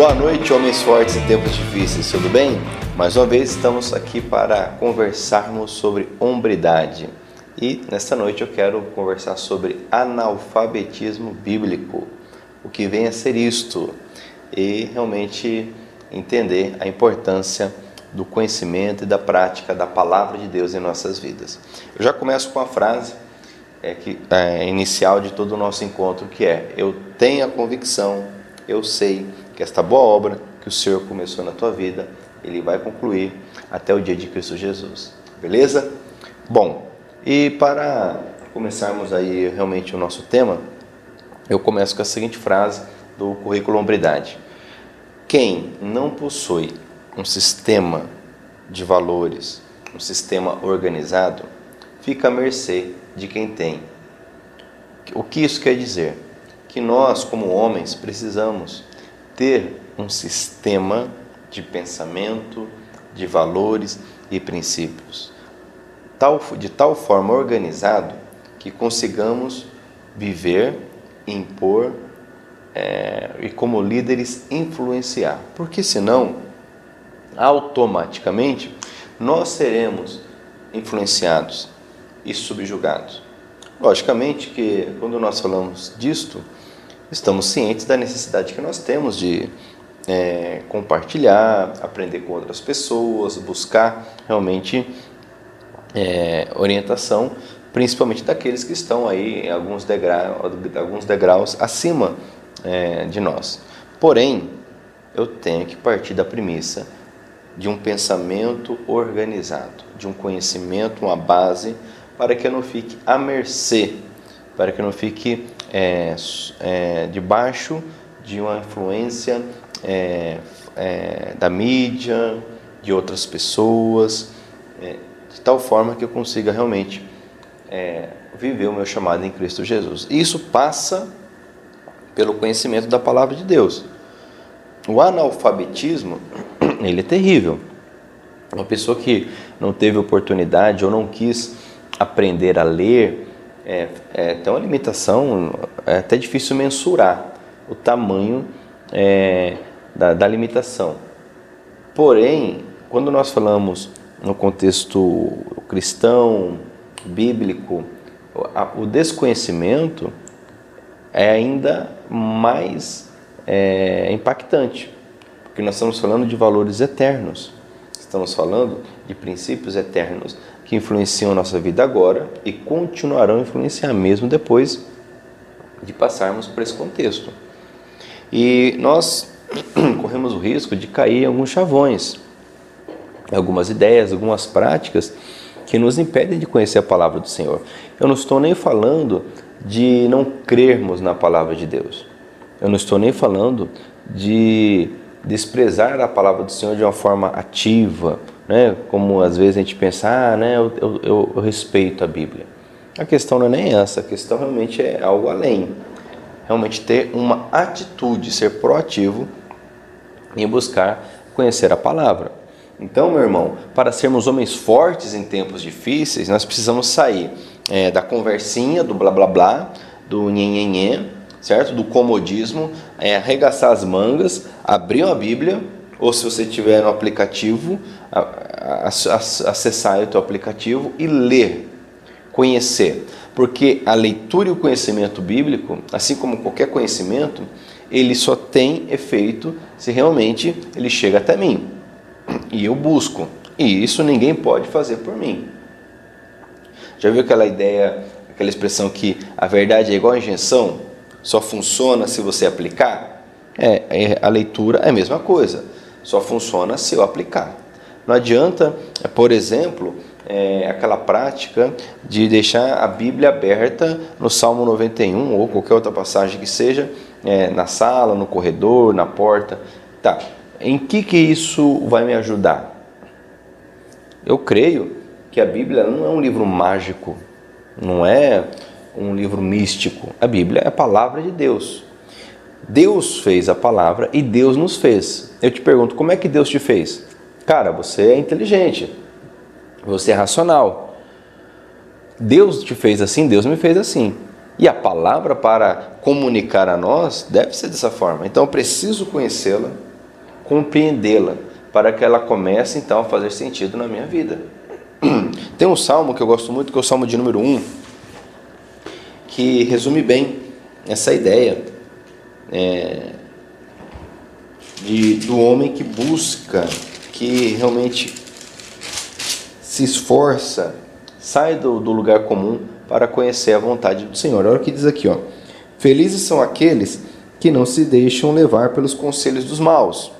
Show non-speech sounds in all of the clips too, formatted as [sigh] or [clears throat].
Boa noite, homens fortes em tempos difíceis, tudo bem? Mais uma vez estamos aqui para conversarmos sobre hombridade. E nesta noite eu quero conversar sobre analfabetismo bíblico, o que vem a ser isto, e realmente entender a importância do conhecimento e da prática da palavra de Deus em nossas vidas. Eu já começo com a frase é, que, é, inicial de todo o nosso encontro, que é: Eu tenho a convicção, eu sei que esta boa obra que o Senhor começou na tua vida, Ele vai concluir até o dia de Cristo Jesus. Beleza? Bom, e para começarmos aí realmente o nosso tema, eu começo com a seguinte frase do currículo Hombridade. Quem não possui um sistema de valores, um sistema organizado, fica à mercê de quem tem. O que isso quer dizer? Que nós, como homens, precisamos ter um sistema de pensamento, de valores e princípios, de tal forma organizado que consigamos viver, impor é, e, como líderes, influenciar. Porque senão, automaticamente, nós seremos influenciados e subjugados. Logicamente que quando nós falamos disto, estamos cientes da necessidade que nós temos de é, compartilhar, aprender com outras pessoas, buscar realmente é, orientação, principalmente daqueles que estão aí em alguns, degra alguns degraus acima é, de nós. Porém, eu tenho que partir da premissa de um pensamento organizado, de um conhecimento, uma base para que eu não fique à mercê, para que eu não fique é, é, debaixo de uma influência é, é da mídia, de outras pessoas, é, de tal forma que eu consiga realmente é, viver o meu chamado em Cristo Jesus. Isso passa pelo conhecimento da palavra de Deus. O analfabetismo, [clears throat] ele é terrível. Uma pessoa que não teve oportunidade ou não quis aprender a ler, é, é, tem uma limitação, é até difícil mensurar o tamanho é, da, da limitação. Porém, quando nós falamos no contexto cristão, bíblico, o desconhecimento é ainda mais é, impactante, porque nós estamos falando de valores eternos, estamos falando de princípios eternos que influenciam a nossa vida agora e continuarão a influenciar mesmo depois de passarmos por esse contexto. E nós [clears throat] corremos o risco de cair em alguns chavões, algumas ideias, algumas práticas que nos impedem de conhecer a palavra do Senhor. Eu não estou nem falando de não crermos na palavra de Deus. Eu não estou nem falando de desprezar a palavra do Senhor de uma forma ativa, né? como às vezes a gente pensa, ah, né, eu, eu, eu respeito a Bíblia. A questão não é nem essa, a questão realmente é algo além. Realmente ter uma atitude, ser proativo em buscar conhecer a palavra. Então, meu irmão, para sermos homens fortes em tempos difíceis, nós precisamos sair é, da conversinha, do blá blá blá, do nhenhenhê, certo? Do comodismo, é, arregaçar as mangas, abrir a Bíblia ou se você tiver no aplicativo, acessar o teu aplicativo e ler, conhecer. Porque a leitura e o conhecimento bíblico, assim como qualquer conhecimento, ele só tem efeito se realmente ele chega até mim. E eu busco. E isso ninguém pode fazer por mim. Já viu aquela ideia, aquela expressão que a verdade é igual a injeção? Só funciona se você aplicar? É, é a leitura é a mesma coisa. Só funciona se eu aplicar. Não adianta, por exemplo, é, aquela prática de deixar a Bíblia aberta no Salmo 91 ou qualquer outra passagem que seja, é, na sala, no corredor, na porta. Tá. Em que, que isso vai me ajudar? Eu creio que a Bíblia não é um livro mágico, não é um livro místico. A Bíblia é a palavra de Deus. Deus fez a palavra e Deus nos fez. Eu te pergunto, como é que Deus te fez? Cara, você é inteligente, você é racional. Deus te fez assim, Deus me fez assim. E a palavra para comunicar a nós deve ser dessa forma. Então eu preciso conhecê-la, compreendê-la, para que ela comece então a fazer sentido na minha vida. [clears throat] Tem um salmo que eu gosto muito, que é o salmo de número 1, que resume bem essa ideia é, de, do homem que busca, que realmente se esforça, sai do, do lugar comum para conhecer a vontade do Senhor. Olha o que diz aqui, ó. Felizes são aqueles que não se deixam levar pelos conselhos dos maus,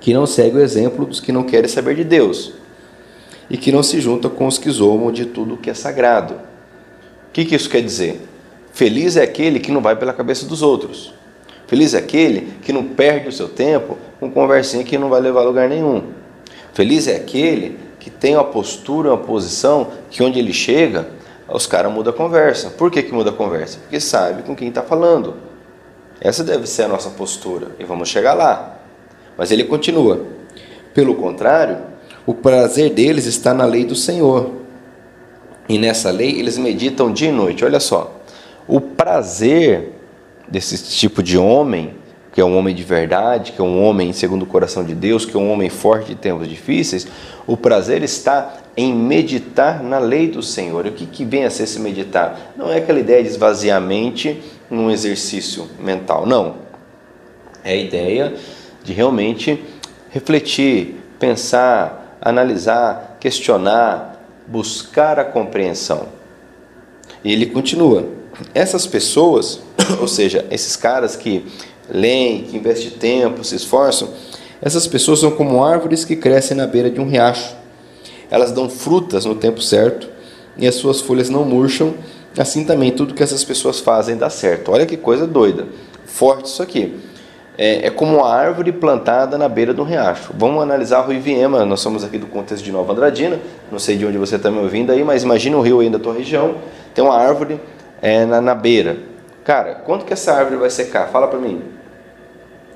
que não seguem o exemplo dos que não querem saber de Deus, e que não se juntam com os que zombam de tudo que é sagrado. O que, que isso quer dizer? Feliz é aquele que não vai pela cabeça dos outros. Feliz é aquele que não perde o seu tempo com conversinha que não vai levar a lugar nenhum. Feliz é aquele que tem uma postura, uma posição que onde ele chega, os caras mudam a conversa. Por que, que muda a conversa? Porque sabe com quem está falando. Essa deve ser a nossa postura e vamos chegar lá. Mas ele continua. Pelo contrário, o prazer deles está na lei do Senhor. E nessa lei eles meditam dia e noite. Olha só. O prazer desse tipo de homem, que é um homem de verdade, que é um homem segundo o coração de Deus, que é um homem forte em tempos difíceis, o prazer está em meditar na lei do Senhor. E o que, que vem a ser esse meditar? Não é aquela ideia de esvaziar a mente num exercício mental, não. É a ideia de realmente refletir, pensar, analisar, questionar, buscar a compreensão. E ele continua: essas pessoas, [coughs] ou seja, esses caras que leem, que investem tempo, se esforçam, essas pessoas são como árvores que crescem na beira de um riacho. Elas dão frutas no tempo certo e as suas folhas não murcham. Assim também tudo que essas pessoas fazem dá certo. Olha que coisa doida. Forte isso aqui. É, é como uma árvore plantada na beira de um riacho. Vamos analisar Rui Viema. Nós somos aqui do contexto de Nova Andradina. Não sei de onde você está me ouvindo aí, mas imagina o rio aí da tua região. Tem uma árvore é, na, na beira. Cara, quanto que essa árvore vai secar? Fala para mim.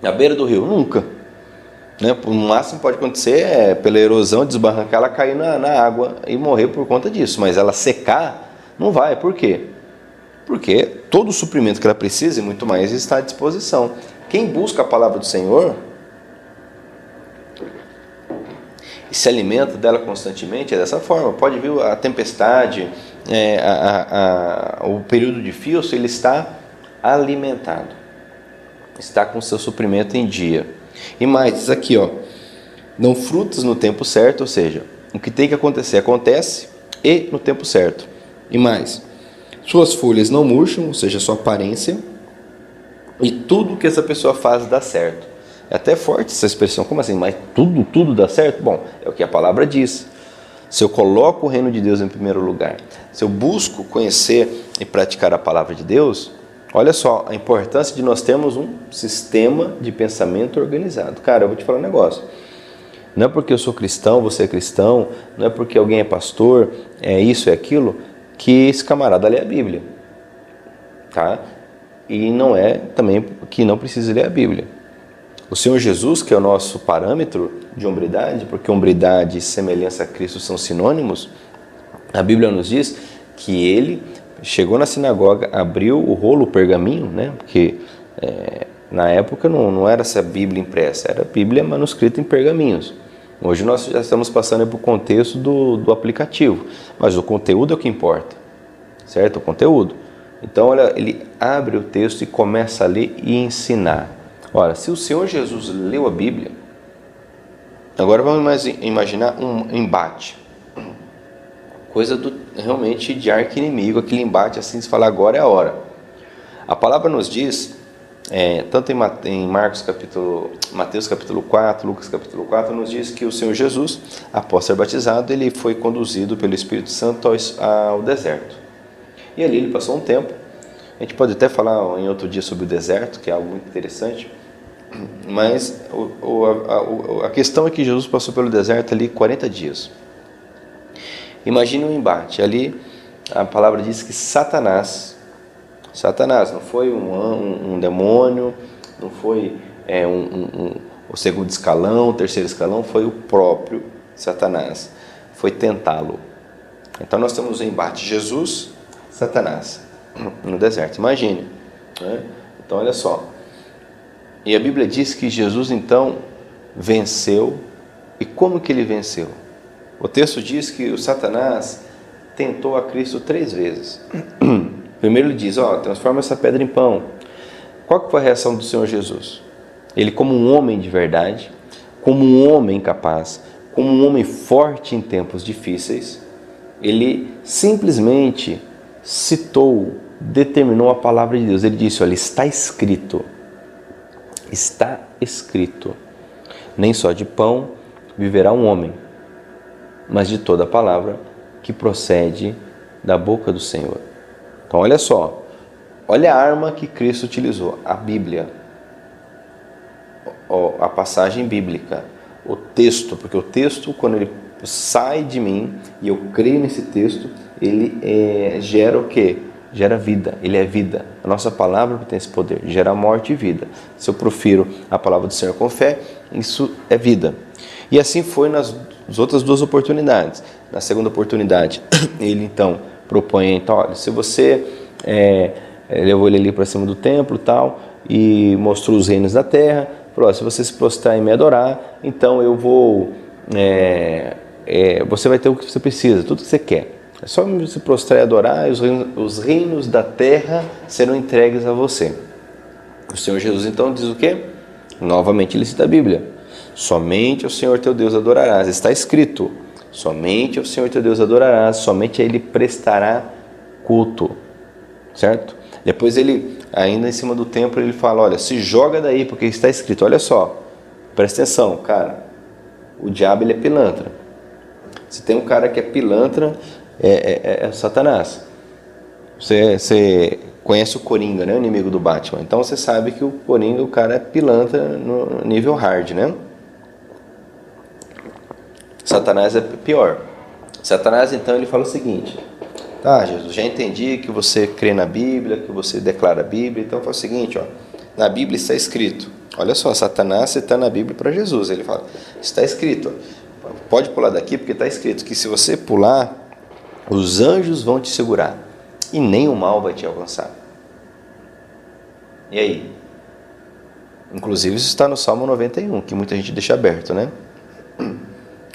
Na beira do rio? Nunca. Né? O máximo pode acontecer é pela erosão, desbarrancar, ela cair na, na água e morrer por conta disso. Mas ela secar, não vai. Por quê? Porque todo o suprimento que ela precisa e muito mais está à disposição. Quem busca a palavra do Senhor e se alimenta dela constantemente é dessa forma. Pode vir a tempestade, é, a, a, o período difícil, ele está alimentado, está com seu suprimento em dia. E mais, diz aqui, ó, não frutos no tempo certo, ou seja, o que tem que acontecer acontece e no tempo certo. E mais, suas folhas não murcham, ou seja, sua aparência, e tudo que essa pessoa faz dá certo. É até forte essa expressão, como assim? Mas tudo, tudo dá certo? Bom, é o que a palavra diz. Se eu coloco o reino de Deus em primeiro lugar, se eu busco conhecer e praticar a palavra de Deus, olha só a importância de nós termos um sistema de pensamento organizado. Cara, eu vou te falar um negócio. Não é porque eu sou cristão, você é cristão, não é porque alguém é pastor, é isso, é aquilo, que esse camarada lê a Bíblia. Tá? E não é também que não precisa ler a Bíblia. O Senhor Jesus, que é o nosso parâmetro de hombridade, porque hombridade e semelhança a Cristo são sinônimos, a Bíblia nos diz que ele chegou na sinagoga, abriu o rolo, o pergaminho, né? porque é, na época não, não era essa Bíblia impressa, era Bíblia manuscrita em pergaminhos. Hoje nós já estamos passando para o contexto do, do aplicativo, mas o conteúdo é o que importa, certo? O conteúdo. Então, olha, ele abre o texto e começa a ler e ensinar. Ora, se o Senhor Jesus leu a Bíblia, agora vamos imaginar um embate. Coisa do, realmente de arco-inimigo, aquele embate assim, se falar agora é a hora. A palavra nos diz, é, tanto em Marcos capítulo, Mateus capítulo 4, Lucas capítulo 4, nos diz que o Senhor Jesus, após ser batizado, ele foi conduzido pelo Espírito Santo ao, ao deserto. E ali ele passou um tempo. A gente pode até falar em outro dia sobre o deserto, que é algo muito interessante. Mas o, o, a, a, questão é que Jesus passou pelo deserto ali 40 dias. Imagine um embate. Ali a palavra diz que Satanás, Satanás não foi um, um, um demônio, não foi é, um, o segundo escalão, o terceiro escalão, foi o próprio Satanás. Foi tentá-lo. Então nós temos o embate Jesus, Satanás, [clears throat] no deserto. Imagine. Né? Então olha só. E a Bíblia diz que Jesus então venceu e como que ele venceu? O texto diz que o Satanás tentou a Cristo três vezes. [clears throat] Primeiro ele diz, ó, oh, transforma essa pedra em pão. Qual que foi a reação do Senhor Jesus? Ele como um homem de verdade, como um homem capaz, como um homem forte em tempos difíceis, ele simplesmente citou, determinou a palavra de Deus. Ele disse: Olha, está escrito, está escrito, nem só de pão viverá um homem, mas de toda palavra que procede da boca do Senhor. Então, olha só, olha a arma que Cristo utilizou, a Bíblia, a passagem bíblica, o texto, porque o texto, quando ele sai de mim e eu creio nesse texto, ele é, gera o que? Gera vida, ele é vida. A nossa palavra tem esse poder, gera morte e vida. Se eu profiro a palavra do Senhor com fé, isso é vida. E assim foi nas outras duas oportunidades. Na segunda oportunidade, [coughs] ele então propõe, então, olha, se você é, é levou ele ali para cima do templo tal, e mostrou os reinos da terra, falou, se você se prostrar e me adorar, então eu vou é, é, você vai ter o que você precisa, tudo que você quer. É só se prostrar e adorar, e os reinos, os reinos da terra serão entregues a você. O Senhor Jesus então diz o quê? Novamente ele cita a Bíblia. Somente ao Senhor teu Deus adorarás. Está escrito: somente ao Senhor teu Deus adorarás, somente a Ele prestará culto. Certo? Depois ele, ainda em cima do templo, ele fala: Olha, se joga daí, porque está escrito. Olha só, presta atenção, cara. O diabo ele é pilantra. Se tem um cara que é pilantra, é, é, é, é Satanás. Você, você conhece o Coringa, né? O inimigo do Batman. Então você sabe que o Coringa, o cara é pilantra no nível hard, né? Satanás é pior. Satanás então ele fala o seguinte: Tá, Jesus, já entendi que você crê na Bíblia, que você declara a Bíblia. Então fala o seguinte, ó. Na Bíblia está escrito. Olha só, Satanás está na Bíblia para Jesus. Ele fala: está escrito. Ó, Pode pular daqui porque está escrito que se você pular, os anjos vão te segurar e nem o mal vai te alcançar. E aí? Inclusive isso está no Salmo 91, que muita gente deixa aberto, né?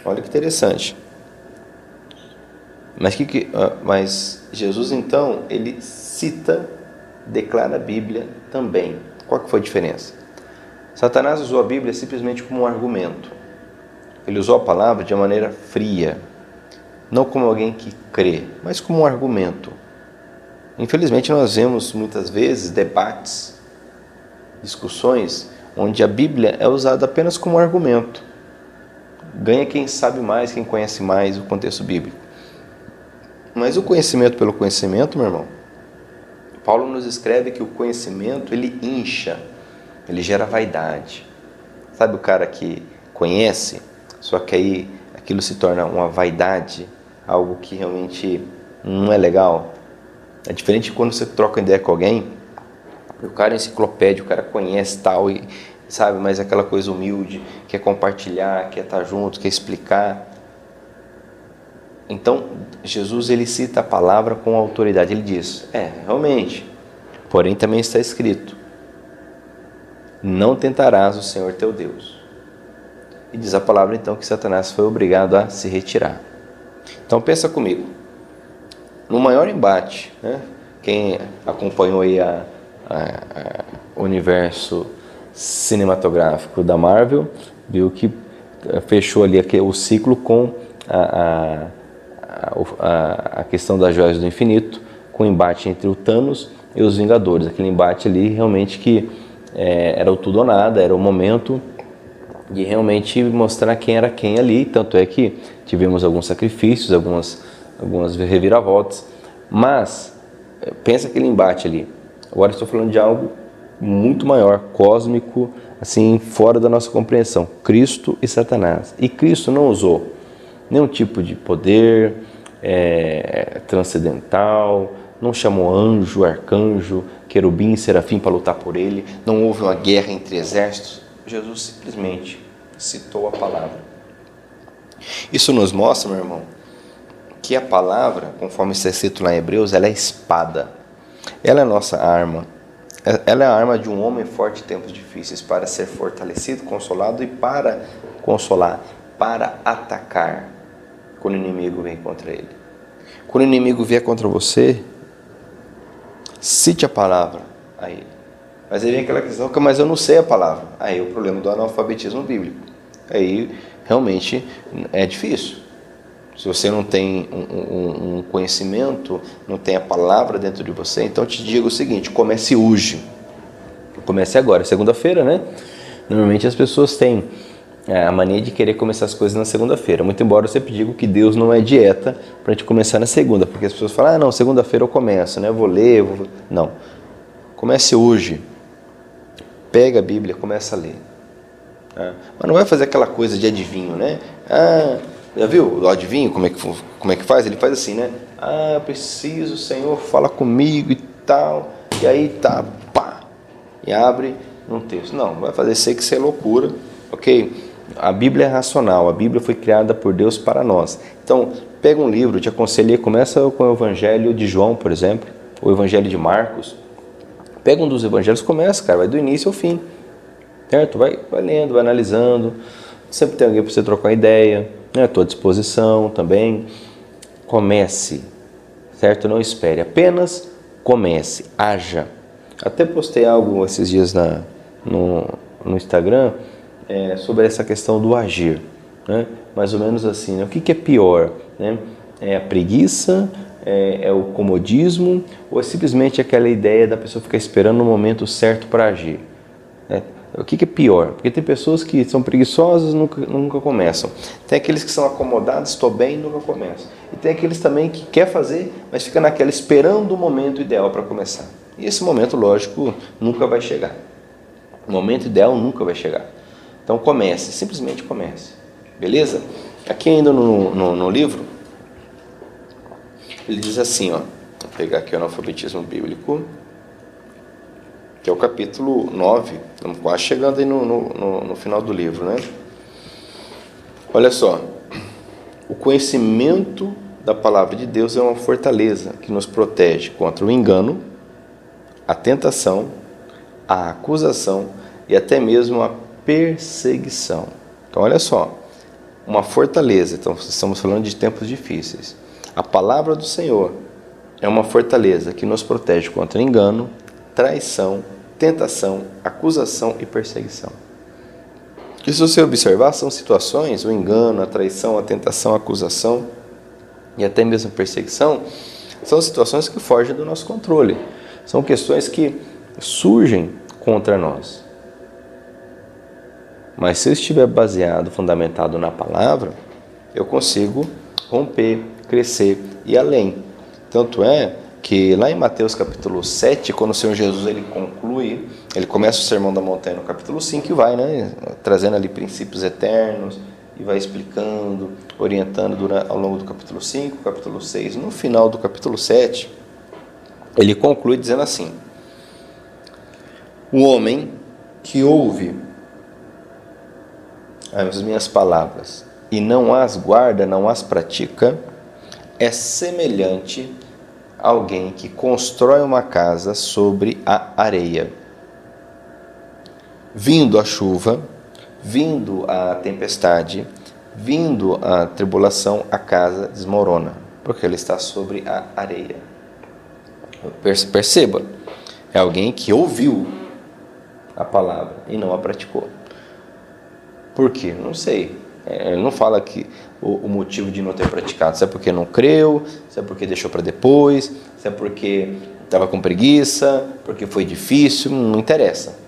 Olha que interessante. Mas, que, que, ah, mas Jesus então, ele cita, declara a Bíblia também. Qual que foi a diferença? Satanás usou a Bíblia simplesmente como um argumento. Ele usou a palavra de uma maneira fria, não como alguém que crê, mas como um argumento. Infelizmente, nós vemos muitas vezes debates, discussões, onde a Bíblia é usada apenas como argumento. Ganha quem sabe mais, quem conhece mais o contexto bíblico. Mas o conhecimento pelo conhecimento, meu irmão, Paulo nos escreve que o conhecimento ele incha, ele gera vaidade. Sabe o cara que conhece, só que aí aquilo se torna uma vaidade, algo que realmente não é legal. É diferente quando você troca ideia com alguém, o cara é enciclopédia, o cara conhece tal e sabe, mas é aquela coisa humilde, quer compartilhar, quer estar junto, quer explicar. Então, Jesus ele cita a palavra com autoridade. Ele diz: "É, realmente. Porém também está escrito: Não tentarás o Senhor teu Deus. E diz a palavra então que Satanás foi obrigado a se retirar. Então pensa comigo. No maior embate, né, quem acompanhou aí a, a, a, universo cinematográfico da Marvel viu que eh, fechou ali o ciclo com a, a, a, questão das joias do infinito, com o embate entre o Thanos e os Vingadores. Aquele embate ali realmente que é, era o tudo ou nada, era o momento de realmente mostrar quem era quem ali. Tanto é que tivemos alguns sacrifícios, algumas, algumas reviravoltas, mas eh, pensa aquele embate ali. Agora estou falando de algo muito maior, cósmico, assim, fora da nossa compreensão. Cristo e Satanás. E Cristo não usou nenhum tipo de poder é, transcendental, não chamou anjo, arcanjo, querubim, serafim para lutar por ele, não houve uma guerra entre exércitos. Jesus simplesmente citou a palavra. Isso nos mostra, meu irmão, que a palavra, conforme está escrito lá em Hebreus, ela é espada. Ela é nossa arma. Ela é a arma de um homem forte em tempos difíceis para ser fortalecido, consolado e para consolar, para atacar quando o inimigo vem contra ele. Quando o inimigo vier contra você, cite a palavra a ele. Mas aí vem aquela questão, mas eu não sei a palavra. Aí é o problema do analfabetismo bíblico. Aí realmente é difícil. Se você não tem um, um, um, conhecimento, não tem a palavra dentro de você, então te digo o seguinte: comece hoje. Comece agora, segunda-feira, né? Normalmente as pessoas têm é, a mania de querer começar as coisas na segunda-feira. Muito embora eu sempre digo que Deus não é dieta para a gente começar na segunda, porque as pessoas falam: ah, não, segunda-feira eu começo, né? Eu vou ler, eu vou... não. Comece hoje. Pega a Bíblia, começa a ler. Tá? Mas não vai fazer aquela coisa de adivinho, né? Ah, já viu o adivinho como é, que, como é que faz? Ele faz assim, né? Ah, preciso, Senhor, fala comigo e tal. E aí tá, pá, e abre um texto. Não, vai fazer sei que isso é loucura, ok? A Bíblia é racional, a Bíblia foi criada por Deus para nós. Então, pega um livro, te aconselhei, começa com o Evangelho de João, por exemplo, o Evangelho de Marcos. Pega um dos evangelhos, começa, cara, vai do início ao fim. Certo? Vai, vai lendo, vai analisando. Sempre tem alguém para você trocar ideia né, à tua disposição também. Comece, certo? Não espere, apenas comece, haja. Até postei algo esses dias na, no, no Instagram é, sobre essa questão do agir, né? mais ou menos assim. Né? O que, que é pior? Né? É a preguiça, é, é, o comodismo ou é simplesmente aquela ideia da pessoa ficar esperando o momento certo para agir? O que, que, é pior? Porque tem pessoas que são preguiçosas e nunca, nunca começam. Tem aqueles que são acomodados, estou bem e nunca começam. E tem aqueles também que quer fazer, mas fica naquela esperando o momento ideal para começar. E esse momento, lógico, nunca vai chegar. O momento ideal nunca vai chegar. Então comece, simplesmente comece. Beleza? Aqui ainda no, no, no livro, ele diz assim, ó, vou pegar aqui o analfabetismo bíblico que é o capítulo 9, estamos quase chegando aí no, no, no final do livro, né? Olha só, o conhecimento da palavra de Deus é uma fortaleza que nos protege contra o engano, a tentação, a acusação e até mesmo a perseguição. Então, olha só, uma fortaleza. Então, estamos falando de tempos difíceis. A palavra do Senhor é uma fortaleza que nos protege contra engano, traição, tentação, acusação e perseguição. Que se você observar, são situações, o engano, a traição, a tentação, a acusação e até mesmo a perseguição, são situações que fogem do nosso controle. São questões que surgem contra nós. Mas se eu estiver baseado, fundamentado na palavra, eu consigo romper, crescer e além. Tanto é que lá em Mateus capítulo 7, quando o Senhor Jesus ele conclui, ele começa o sermão da montanha no capítulo 5 e vai, né, trazendo ali princípios eternos e vai explicando, orientando durante, ao longo do capítulo 5, capítulo 6. No final do capítulo 7, ele conclui dizendo assim: O homem que ouve as minhas palavras e não as guarda, não as pratica, é semelhante alguém que constrói uma casa sobre a areia. Vindo a chuva, vindo a tempestade, vindo a tribulação, a casa desmorona, porque ela está sobre a areia. Perceba, é alguém que ouviu a palavra e não a praticou. Por quê? Não sei. É, ele não fala que o, o, motivo de não ter praticado. Se é porque não creu, se é porque deixou para depois, se é porque estava com preguiça, porque foi difícil, não interessa.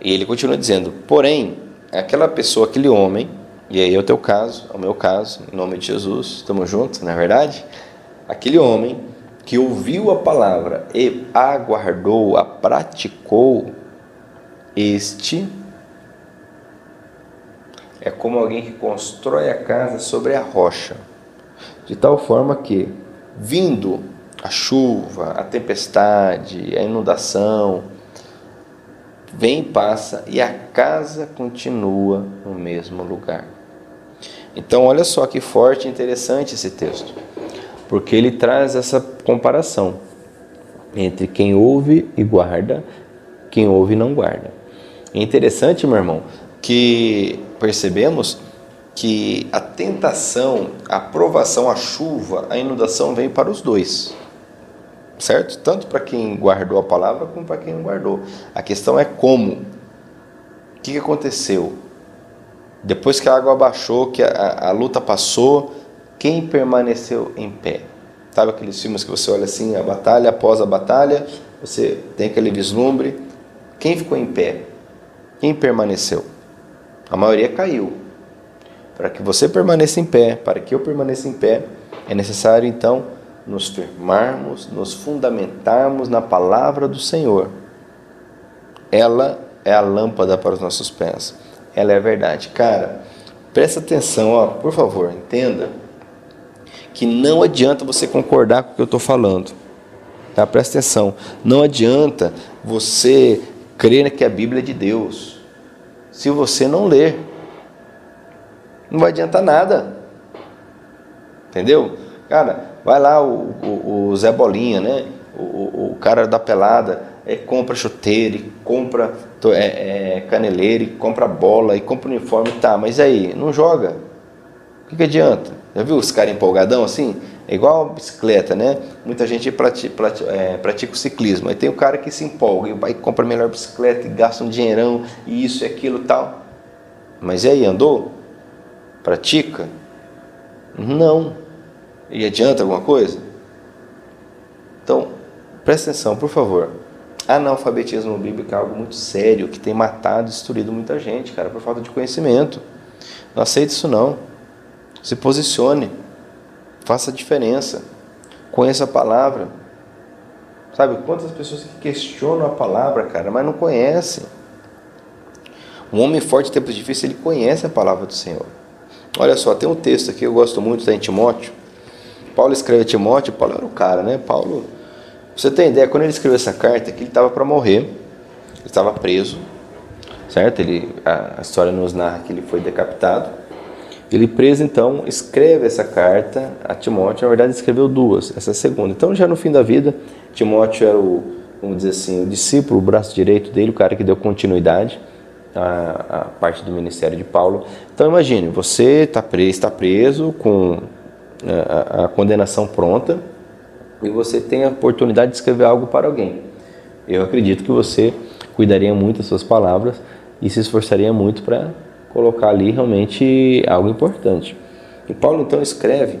E ele continua dizendo: porém, aquela pessoa, aquele homem, e aí é o teu caso, é o meu caso, em nome de Jesus, estamos juntos, não é verdade? Aquele homem que ouviu a palavra e aguardou, a praticou, este é como alguém que constrói a casa sobre a rocha, de tal forma que, vindo a chuva, a tempestade, a inundação, vem, passa e a casa continua no mesmo lugar. Então, olha só que forte e interessante esse texto, porque ele traz essa comparação. entre quem ouve e guarda, quem ouve e não guarda. É interessante, meu irmão, que percebemos que a tentação, a provação, a chuva, a inundação vem para os dois. Certo? Tanto para quem guardou a palavra como para quem não guardou. A questão é como. O que aconteceu? Depois que a água baixou, que a, a luta passou, quem permaneceu em pé? Sabe aqueles filmes que você olha assim, a batalha após a batalha, você tem aquele vislumbre. Quem ficou em pé? Quem permaneceu? A maioria caiu. Para que você permaneça em pé, para que eu permaneça em pé, é necessário então nos firmarmos, nos fundamentarmos na palavra do Senhor. Ela é a lâmpada para os nossos pés. Ela é a verdade. Cara, presta atenção, ó, por favor, entenda que não adianta você concordar com o que eu estou falando. Tá? Presta atenção. Não adianta você crer que a Bíblia é de Deus se você não ler não vai adiantar nada. Entendeu? Cara, vai lá o, o, o Zé Bolinha, né? O, o, cara da pelada, é, compra chuteiro, compra é, é, caneleiro, e compra bola e compra uniforme, tá, mas aí, não joga. O que, que adianta? Já viu os caras empolgadão assim? É igual bicicleta, né? Muita gente pratica, pratica, é, pratica, o ciclismo. Aí tem o cara que se empolga e vai compra a melhor bicicleta e gasta um dinheirão e isso e aquilo tal. Mas e aí, andou? Pratica? Não. E adianta alguma coisa? Então, presta atenção, por favor. Analfabetismo bíblico é algo muito sério que tem matado e destruído muita gente, cara, por falta de conhecimento. Não aceite isso não. Se posicione. Faça diferença. Conheça a palavra. Sabe quantas pessoas que questionam a palavra, cara, mas não conhecem. Um homem forte em tempos difíceis, ele conhece a palavra do Senhor. Olha só, tem um texto aqui eu gosto muito, está em Timóteo. Paulo escreve a Timóteo, Paulo era o cara, né? Paulo, você tem ideia, quando ele escreveu essa carta, que ele estava para morrer, ele estava preso, certo? Ele, a, a história nos narra que ele foi decapitado. Ele preso, então, escreve essa carta a Timóteo. Na verdade, escreveu duas, essa segunda. Então, já no fim da vida, Timóteo era o, vamos dizer assim, o discípulo, o braço direito dele, o cara que deu continuidade a, a parte do ministério de Paulo. Então imagine, você está preso, está preso com é, a, a condenação pronta e você tem a oportunidade de escrever algo para alguém. Eu acredito que você cuidaria muito das suas palavras e se esforçaria muito para colocar ali realmente algo importante. E Paulo então escreve,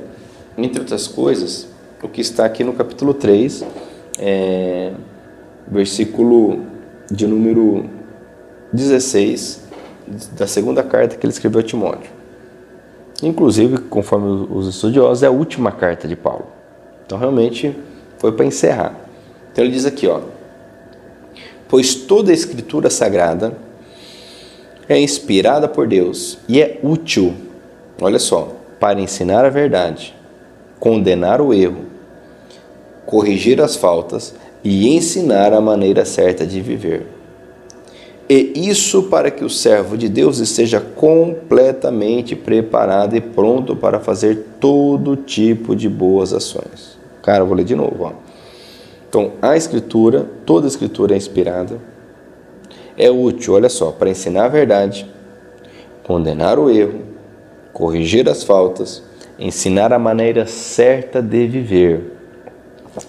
entre outras coisas, o que está aqui no capítulo 3, é, versículo de número 16 da segunda carta que ele escreveu a Timóteo. Inclusive, conforme os estudiosos, é a última carta de Paulo. Então, realmente, foi para encerrar. Então, ele diz aqui, ó: Pois toda a escritura sagrada é inspirada por Deus e é útil, olha só, para ensinar a verdade, condenar o erro, corrigir as faltas e ensinar a maneira certa de viver e isso para que o servo de Deus esteja completamente preparado e pronto para fazer todo tipo de boas ações. Cara, eu vou ler de novo. Ó. Então, a Escritura, toda a Escritura é inspirada, é útil, olha só, para ensinar a verdade, condenar o erro, corrigir as faltas, ensinar a maneira certa de viver.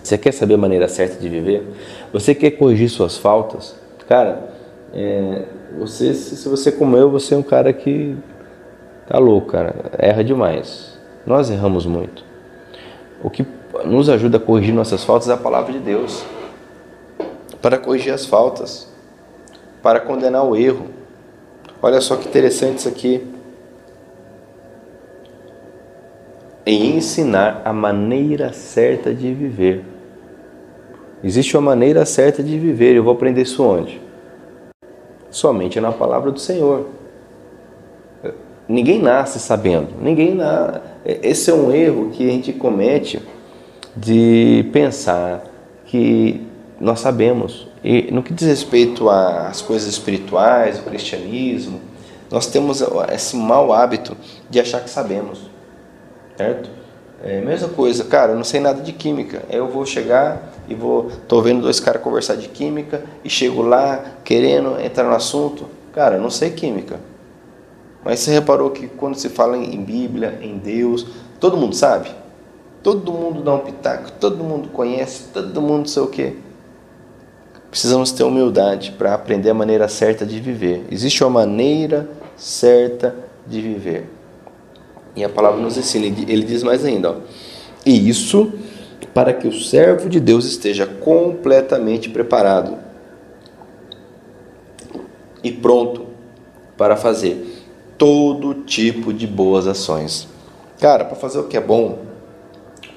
Você quer saber a maneira certa de viver? Você quer corrigir suas faltas? Cara, é, você, se você como eu, você é um cara que tá louco, cara, erra demais. Nós erramos muito. O que nos ajuda a corrigir nossas faltas é a palavra de Deus. Para corrigir as faltas, para condenar o erro. Olha só que interessante isso aqui. Em ensinar a maneira certa de viver. Existe uma maneira certa de viver. Eu vou aprender isso onde? somente na palavra do Senhor. Ninguém nasce sabendo, ninguém na... Esse é um erro que a gente comete de pensar que nós sabemos. E no que diz respeito às coisas espirituais, o cristianismo, nós temos esse mau hábito de achar que sabemos, certo? É a mesma coisa, cara, eu não sei nada de química. Eu vou chegar e vou. tô vendo dois caras conversar de química e chego lá querendo entrar no assunto. Cara, eu não sei química. Mas você reparou que quando se fala em Bíblia, em Deus, todo mundo sabe? Todo mundo dá um pitaco, todo mundo conhece, todo mundo sei o quê. Precisamos ter humildade para aprender a maneira certa de viver. Existe uma maneira certa de viver. E a palavra nos ensina, ele diz mais ainda, ó, e isso para que o servo de Deus esteja completamente preparado e pronto para fazer todo tipo de boas ações. Cara, para fazer o que é bom,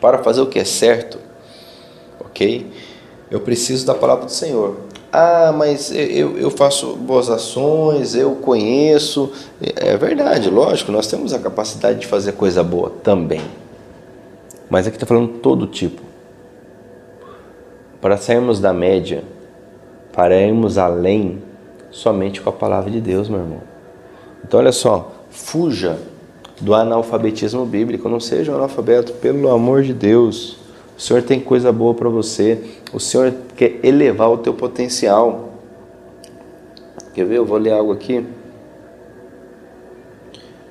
para fazer o que é certo, ok? Eu preciso da palavra do Senhor. Ah, mas eu, eu faço boas ações, eu conheço. É verdade, lógico, nós temos a capacidade de fazer coisa boa também. Mas aqui está falando todo tipo. Para sairmos da média, para irmos além, somente com a palavra de Deus, meu irmão. Então, olha só, fuja do analfabetismo bíblico, não seja um analfabeto, pelo amor de Deus. O Senhor tem coisa boa para você. O Senhor quer elevar o teu potencial. Quer ver? Eu vou ler algo aqui.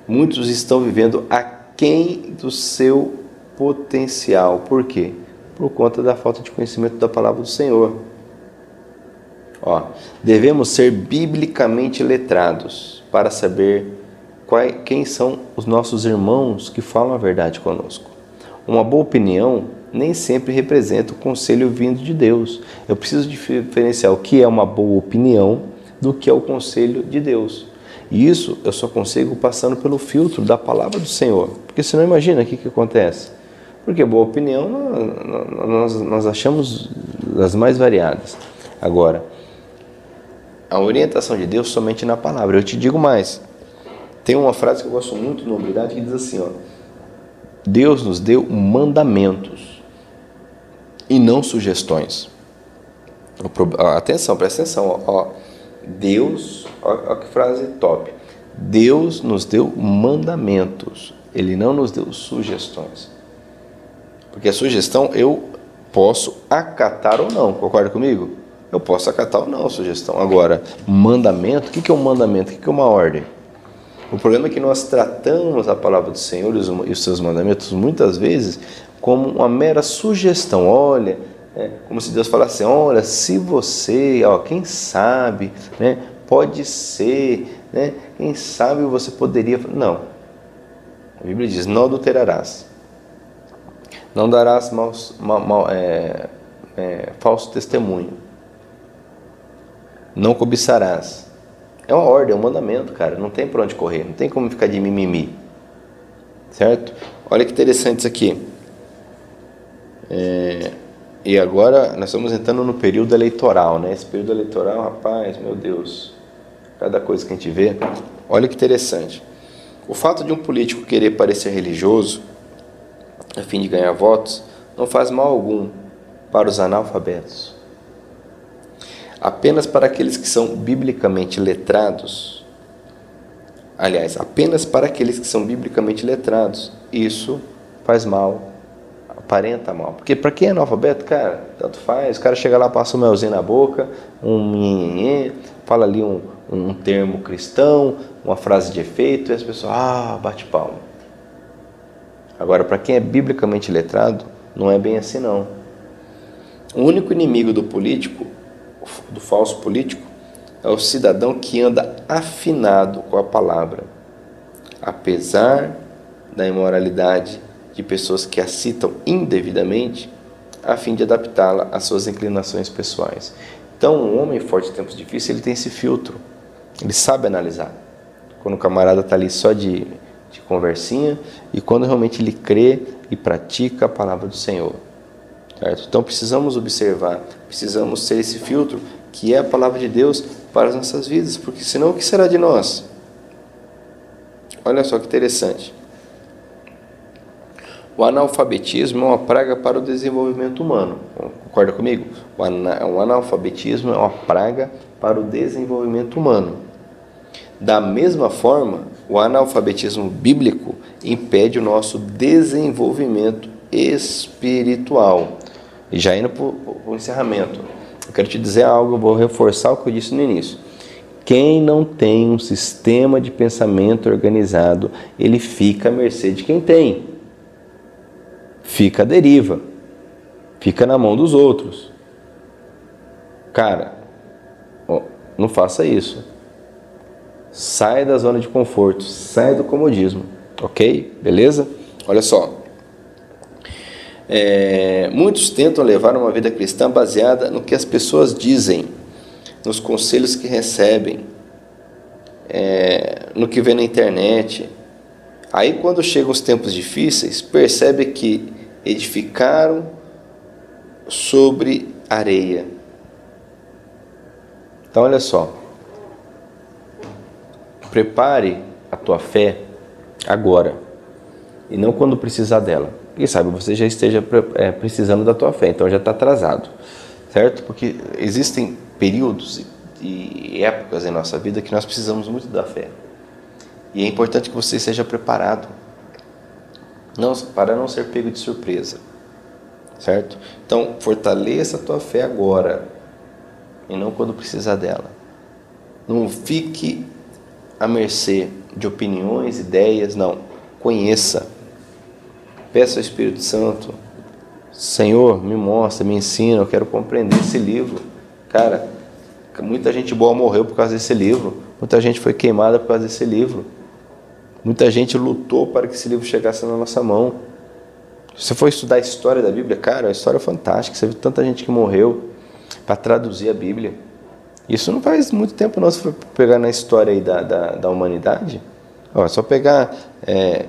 Muitos estão vivendo aquém do seu potencial. Por quê? Por conta da falta de conhecimento da palavra do Senhor. Ó, devemos ser biblicamente letrados para saber quem são os nossos irmãos que falam a verdade conosco. Uma boa opinião nem sempre representa o conselho vindo de Deus. Eu preciso diferenciar o que é uma boa opinião do que é o conselho de Deus. E isso eu só consigo passando pelo filtro da palavra do Senhor. Porque senão imagina o que, que acontece. Porque boa opinião nós, nós achamos as mais variadas. Agora, a orientação de Deus somente na palavra. Eu te digo mais. Tem uma frase que eu gosto muito no Humildade que diz assim, ó. Deus nos deu mandamentos e não sugestões. Atenção, presta atenção. Ó. Deus, olha que frase top. Deus nos deu mandamentos, Ele não nos deu sugestões. Porque a sugestão eu posso acatar ou não, concorda comigo? Eu posso acatar ou não a sugestão. Agora, mandamento, o que é um mandamento? O que é uma ordem? O problema é que nós tratamos a palavra do Senhor e os seus mandamentos muitas vezes como uma mera sugestão. Olha, é, como se Deus falasse: olha, se você, ó, quem sabe, né, pode ser, né, quem sabe você poderia. Não. A Bíblia diz: não adulterarás, não darás maus, mal, é, é, falso testemunho, não cobiçarás. É uma ordem, é um mandamento, cara. Não tem para onde correr, não tem como ficar de mimimi. Certo? Olha que interessante isso aqui. É, e agora nós estamos entrando no período eleitoral, né? Esse período eleitoral, rapaz, meu Deus, cada coisa que a gente vê. Olha que interessante. O fato de um político querer parecer religioso, a fim de ganhar votos, não faz mal algum para os analfabetos. Apenas para aqueles que são biblicamente letrados, aliás, apenas para aqueles que são biblicamente letrados, isso faz mal aparenta mal. Porque para quem é analfabeto, cara, tanto faz. O cara chega lá, passa um melzinho na boca, um nhenhenhê, fala ali um, um termo cristão, uma frase de efeito, e as pessoas, ah, bate palma. Agora, para quem é biblicamente letrado, não é bem assim não. O único inimigo do político, do falso político, é o cidadão que anda afinado com a palavra, apesar da imoralidade de pessoas que a citam indevidamente, a fim de adaptá-la às suas inclinações pessoais. Então, um homem forte em tempos difíceis, ele tem esse filtro, ele sabe analisar. Quando o camarada está ali só de, de conversinha e quando realmente ele crê e pratica a palavra do Senhor. Certo? Então, precisamos observar, precisamos ser esse filtro que é a palavra de Deus para as nossas vidas, porque senão o que será de nós? Olha só que interessante. O analfabetismo é uma praga para o desenvolvimento humano. Concorda comigo? O analfabetismo é uma praga para o desenvolvimento humano. Da mesma forma, o analfabetismo bíblico impede o nosso desenvolvimento espiritual. E já indo para o encerramento, eu quero te dizer algo, vou reforçar o que eu disse no início. Quem não tem um sistema de pensamento organizado, ele fica à mercê de quem tem. Fica à deriva. Fica na mão dos outros. Cara, não faça isso. Saia da zona de conforto, saia do comodismo, ok? Beleza? Olha só. É, muitos tentam levar uma vida cristã baseada no que as pessoas dizem, nos conselhos que recebem, é, no que vê na internet. Aí, quando chegam os tempos difíceis, percebe que edificaram sobre areia. Então, olha só. Prepare a tua fé agora e não quando precisar dela. Quem sabe você já esteja é, precisando da tua fé, então já está atrasado, certo? Porque existem períodos e épocas em nossa vida que nós precisamos muito da fé. E é importante que você seja preparado não, para não ser pego de surpresa, certo? Então, fortaleça a tua fé agora e não quando precisar dela. Não fique à mercê de opiniões, ideias, não. Conheça. Peça ao Espírito Santo, Senhor, me mostra, me ensina, eu quero compreender esse livro. Cara, muita gente boa morreu por causa desse livro, muita gente foi queimada por causa desse livro. Muita gente lutou para que esse livro chegasse na nossa mão. Se você for estudar a história da Bíblia, cara, é uma história fantástica. Você viu tanta gente que morreu para traduzir a Bíblia. Isso não faz muito tempo não, se for pegar na história aí da, da, da humanidade. Ó, só pegar é,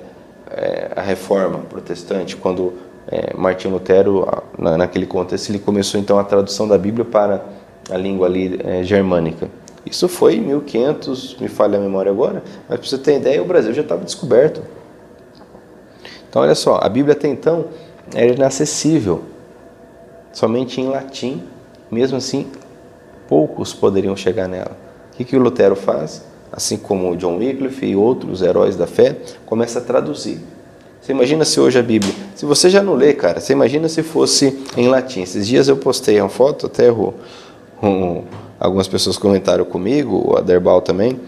é, a reforma protestante, quando é, Lutero, na, naquele contexto, ele começou então a tradução da Bíblia para a língua ali é, germânica. Isso foi em 1500, me falha a memória agora, mas para você ter ideia, o Brasil já estava descoberto. Então, olha só, a Bíblia até então era inacessível, somente em latim, mesmo assim, poucos poderiam chegar nela. O que, que o Lutero faz? Assim como John Wycliffe e outros heróis da fé, começa a traduzir. Você imagina se hoje a Bíblia, se você já não lê, cara, você imagina se fosse em latim. Esses dias eu postei uma foto, até errou. Um, algumas pessoas comentaram comigo, o Aderbal também,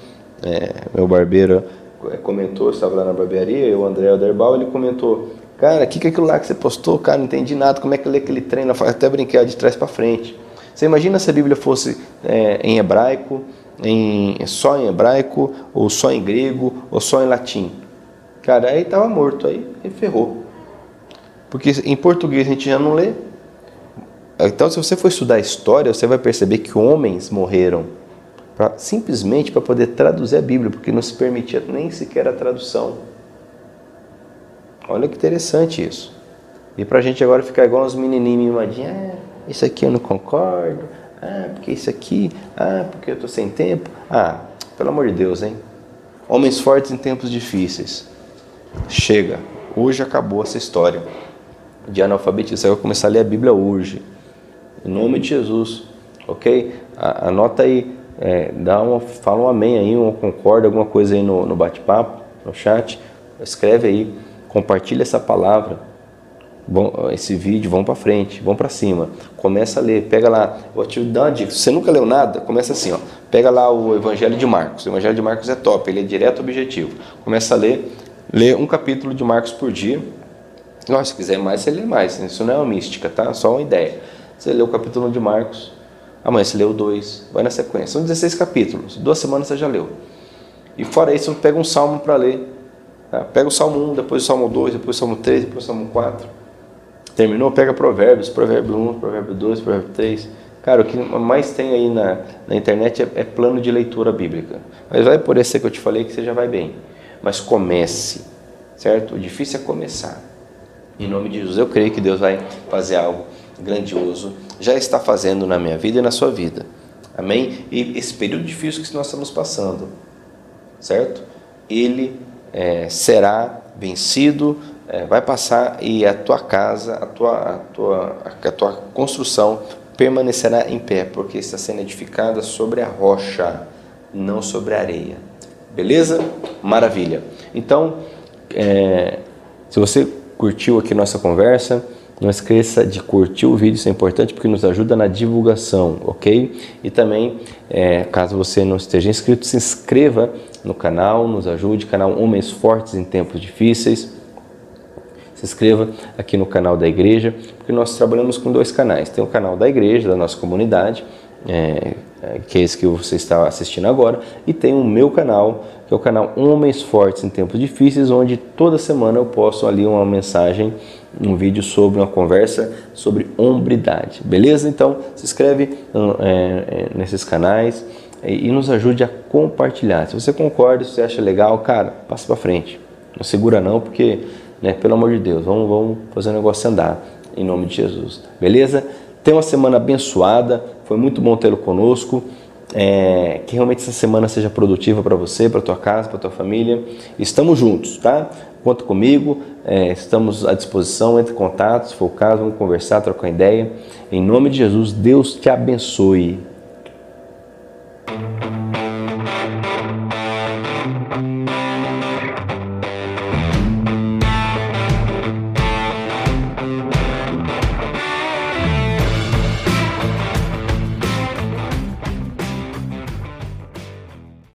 é, meu barbeiro é, comentou, estava lá na barbearia, eu, o André Aderbal, ele comentou, cara, o que, que é aquilo lá que você postou? Cara, não entendi nada, como é que lê aquele treino? Até brinquei de trás para frente. Você imagina se a Bíblia fosse é, em hebraico, em, só em hebraico, ou só em grego, ou só em latim? Cara, aí estava morto, aí ferrou. Porque em português a gente já não lê. Então, se você for estudar história, você vai perceber que homens morreram pra, simplesmente para poder traduzir a Bíblia, porque não se permitia nem sequer a tradução. Olha que interessante isso. E para a gente agora ficar igual uns menininhos mimadinhos, ah, isso aqui eu não concordo, ah, porque isso aqui, ah, porque eu estou sem tempo. Ah, pelo amor de Deus, hein? Homens fortes em tempos difíceis. Chega, hoje acabou essa história de analfabetismo. Você vai começar a ler a Bíblia hoje, em nome de Jesus, ok? Anota aí, é, dá uma, fala um amém aí, um concorda, alguma coisa aí no, no bate-papo, no chat, escreve aí, compartilha essa palavra Bom, esse vídeo, vão para frente, vão para cima. Começa a ler, pega lá, vou te dar uma dica. Se você nunca leu nada, começa assim, ó. Pega lá o Evangelho de Marcos. O Evangelho de Marcos é top, ele é direto objetivo. Começa a ler, lê um capítulo de Marcos por dia. Nossa, se quiser mais, você lê mais. Isso não é uma mística, tá? Só uma ideia. Você lê o capítulo de Marcos, amanhã você leu dois, vai na sequência. São 16 capítulos, duas semanas você já leu. E fora isso, pega um salmo para ler. Tá? Pega o salmo 1, depois o salmo 2, depois o salmo 3, depois o salmo 4 Terminou? Pega Provérbios, Provérbio 1, Provérbio 2, Provérbio 3. Cara, o que mais tem aí na, na internet é, é plano de leitura bíblica. Mas vai por esse que eu te falei que você já vai bem. Mas comece, certo? O difícil é começar. Em nome de Jesus, eu creio que Deus vai fazer algo grandioso. Já está fazendo na minha vida e na sua vida. Amém? E esse período difícil que nós estamos passando, certo? Ele é, será vencido, é, vai passar e a tua casa, a tua, a tua, a tua construção permanecerá em pé, porque está sendo edificada sobre a rocha, não sobre a areia. Beleza? Maravilha. Então, é, se você curtiu aqui nossa conversa, não esqueça de curtir o vídeo, isso é importante porque nos ajuda na divulgação, ok? E também, é, caso você não esteja inscrito, se inscreva no canal, nos ajude, canal Homens Fortes em Tempos Difíceis. Se inscreva aqui no canal da igreja, porque nós trabalhamos com dois canais. Tem o canal da igreja, da nossa comunidade, é, é, que é esse que você está assistindo agora, e tem o meu canal, que é o canal Homens Fortes em Tempos Difíceis, onde toda semana eu posto ali uma mensagem, um vídeo sobre uma conversa sobre hombridade, beleza? Então se inscreve hum, é, é, nesses canais e, nos ajude a compartilhar. Se você concorda, se você acha legal, cara, passa para frente. Não segura não, porque, né, pelo amor de Deus, vamos, vamos fazer o negócio andar em nome de Jesus, beleza? Tenha uma semana abençoada, foi muito bom tê-lo conosco. É, que realmente essa semana seja produtiva para você, para tua casa, para tua família. Estamos juntos, tá? Conta comigo, é, estamos à disposição, entre em contato, se for o caso, vamos conversar, trocar ideia. Em nome de Jesus, Deus te abençoe.